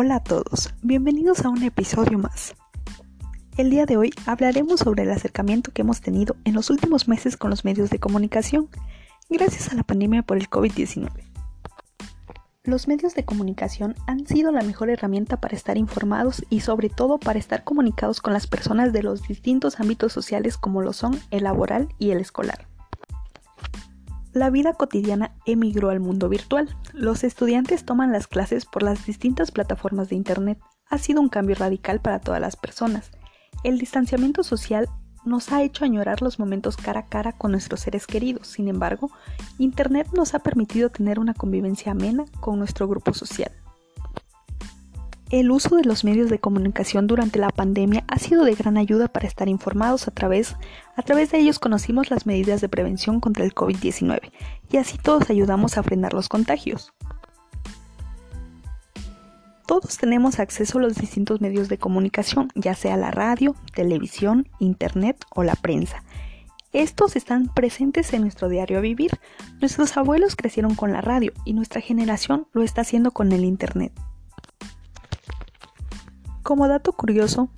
Hola a todos, bienvenidos a un episodio más. El día de hoy hablaremos sobre el acercamiento que hemos tenido en los últimos meses con los medios de comunicación, gracias a la pandemia por el COVID-19. Los medios de comunicación han sido la mejor herramienta para estar informados y sobre todo para estar comunicados con las personas de los distintos ámbitos sociales como lo son el laboral y el escolar. La vida cotidiana emigró al mundo virtual. Los estudiantes toman las clases por las distintas plataformas de Internet. Ha sido un cambio radical para todas las personas. El distanciamiento social nos ha hecho añorar los momentos cara a cara con nuestros seres queridos. Sin embargo, Internet nos ha permitido tener una convivencia amena con nuestro grupo social. El uso de los medios de comunicación durante la pandemia ha sido de gran ayuda para estar informados a través, a través de ellos conocimos las medidas de prevención contra el COVID-19 y así todos ayudamos a frenar los contagios. Todos tenemos acceso a los distintos medios de comunicación, ya sea la radio, televisión, internet o la prensa. Estos están presentes en nuestro diario vivir. Nuestros abuelos crecieron con la radio y nuestra generación lo está haciendo con el internet. Como dato curioso,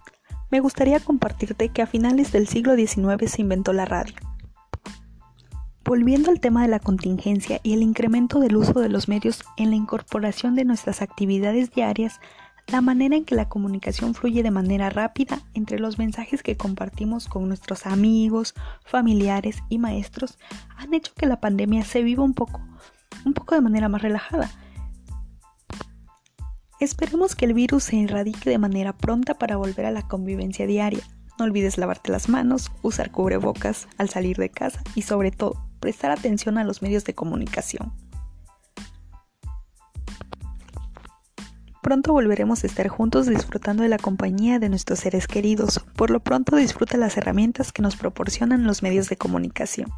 me gustaría compartirte que a finales del siglo XIX se inventó la radio. Volviendo al tema de la contingencia y el incremento del uso de los medios en la incorporación de nuestras actividades diarias, la manera en que la comunicación fluye de manera rápida entre los mensajes que compartimos con nuestros amigos, familiares y maestros han hecho que la pandemia se viva un poco, un poco de manera más relajada Esperemos que el virus se erradique de manera pronta para volver a la convivencia diaria. No olvides lavarte las manos, usar cubrebocas al salir de casa y sobre todo, prestar atención a los medios de comunicación. Pronto volveremos a estar juntos disfrutando de la compañía de nuestros seres queridos. Por lo pronto disfruta las herramientas que nos proporcionan los medios de comunicación.